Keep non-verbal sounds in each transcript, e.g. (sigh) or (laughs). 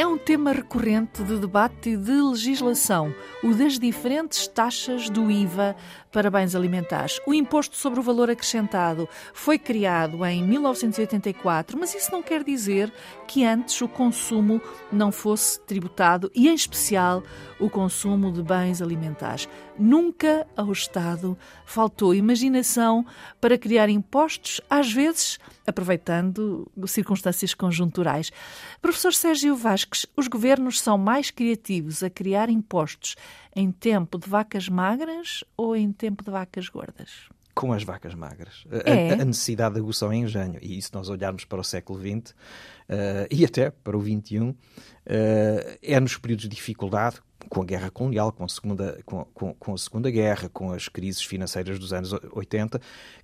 É um tema recorrente de debate e de legislação, o das diferentes taxas do IVA para bens alimentares. O imposto sobre o valor acrescentado foi criado em 1984, mas isso não quer dizer que antes o consumo não fosse tributado e, em especial, o consumo de bens alimentares. Nunca ao Estado faltou imaginação para criar impostos, às vezes aproveitando circunstâncias conjunturais. Professor Sérgio Vasques, os governos são mais criativos a criar impostos em tempo de vacas magras ou em tempo de vacas gordas? com as vacas magras. É. A, a, necessidade aguça o engenho. E se nós olharmos para o século XX e até para o XXI, uh, é nos períodos de dificuldade, com a guerra colonial, com a, segunda, com, com, com, a Segunda Guerra, com as crises financeiras dos anos 80,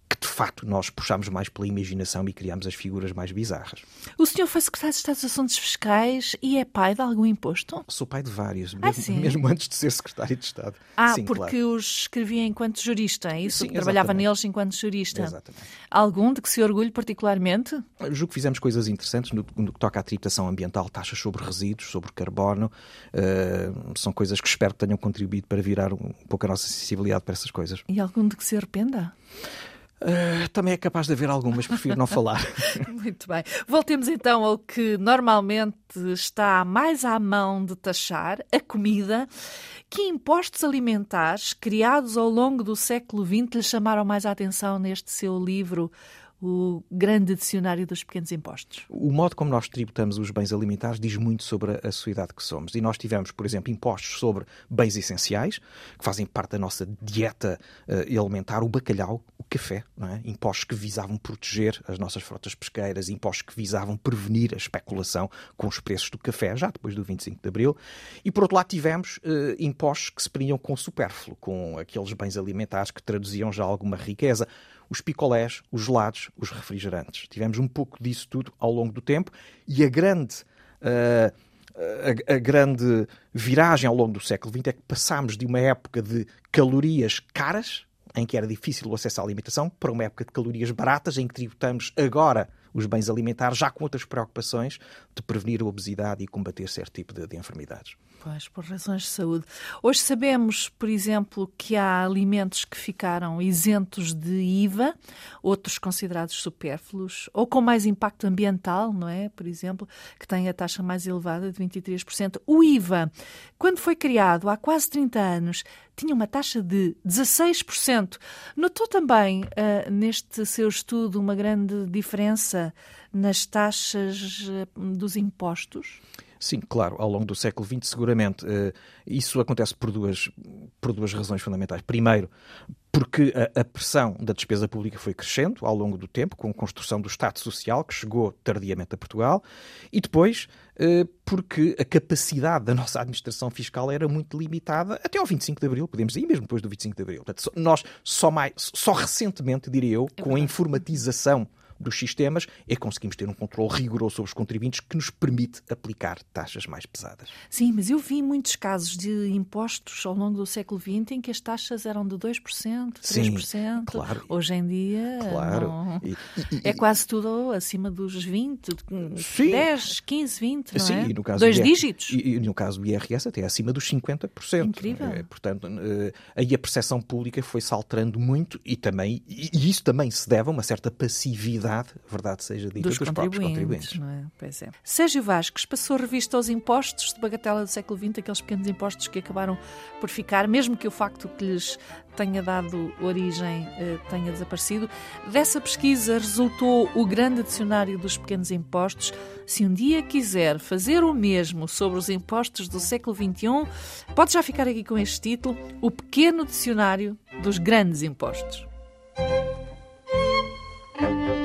que de facto nós puxámos mais pela imaginação e criámos as figuras mais bizarras. O senhor foi secretário de Estado dos Assuntos Fiscais e é pai de algum imposto? Sou pai de vários, Ah, mesmo, mesmo antes de ser secretário de Estado. Ah, Sim, porque claro. os escrevia enquanto jurista, é isso? Sim, Trabalhava exatamente. neles enquanto jurista. Exatamente. Algum de que se orgulhe particularmente? Julgo que fizemos coisas interessantes no, no que toca à tributação ambiental, taxas sobre resíduos, sobre carbono. Uh, são coisas que espero que tenham contribuído para virar um pouco a nossa sensibilidade para essas coisas. E algum de que se arrependa? Uh, também é capaz de haver algumas, prefiro não falar. (laughs) Muito bem. Voltemos então ao que normalmente está mais à mão de taxar, a comida. Que impostos alimentares criados ao longo do século XX lhe chamaram mais a atenção neste seu livro, O Grande Dicionário dos Pequenos Impostos? O modo como nós tributamos os bens alimentares diz muito sobre a sociedade que somos. E nós tivemos, por exemplo, impostos sobre bens essenciais, que fazem parte da nossa dieta eh, alimentar, o bacalhau, o café, é? impostos que visavam proteger as nossas frotas pesqueiras, impostos que visavam prevenir a especulação com os preços do café, já depois do 25 de Abril. E, por outro lado, tivemos eh, impostos que se premiam com o supérfluo, com aqueles bens alimentares que traduziam já alguma riqueza os picolés, os gelados, os refrigerantes. Tivemos um pouco disso tudo ao longo do tempo e a grande, uh, a, a, grande viragem ao longo do século XX é que passámos de uma época de calorias caras, em que era difícil o acesso à alimentação, para uma época de calorias baratas, em que tributamos agora os bens alimentares, já com outras preocupações de prevenir a obesidade e combater certo tipo de, de enfermidades. Pois, por razões de saúde. Hoje sabemos, por exemplo, que há alimentos que ficaram isentos de IVA, outros considerados supérfluos, ou com mais impacto ambiental, não é? Por exemplo, que têm a taxa mais elevada de 23%. O IVA, quando foi criado há quase 30 anos, tinha uma taxa de 16%. Notou também uh, neste seu estudo uma grande diferença nas taxas uh, dos impostos? Sim, claro, ao longo do século XX, seguramente. Uh, isso acontece por duas, por duas razões fundamentais. Primeiro, porque a, a, pressão da despesa pública foi crescendo ao longo do tempo, com a construção do Estado Social, que chegou tardiamente a Portugal, e depois uh, porque a capacidade da nossa administração fiscal era muito limitada até ao 25 de Abril, podemos dizer, e mesmo depois do 25 de Abril. Portanto, nós só, mais, só recentemente, diria eu, com a informatização dos sistemas, é que conseguimos ter um controle rigoroso sobre os contribuintes que nos permite aplicar taxas mais pesadas. Sim, mas eu vi muitos casos de impostos ao longo do século XX em que as taxas eram de 2%, 3%. Sim, claro. Hoje em dia claro. não... e, e, é quase tudo acima dos 20, sim. 10, 15, 20, não sim, é? E no caso Dois IR, dígitos. E, no caso do IRS até acima dos 50%. Incrível. É, portanto, aí a percepção pública foi-se alterando muito e também e isso também se deve a uma certa passividade, verdade seja dita, dos, dos próprios contribuintes. Não é? Pois é. Sérgio Vasques passou revista aos impostos de bagatela do século XX, aqueles pequenos impostos que acabaram por ficar, mesmo que o facto que lhes tenha dado origem eh, tenha desaparecido. Dessa pesquisa resultou o grande dicionário dos pequenos impostos. Se um dia quiser fazer o mesmo sobre os impostos do século XXI, pode já ficar aqui com este título: O Pequeno Dicionário dos Grandes Impostos.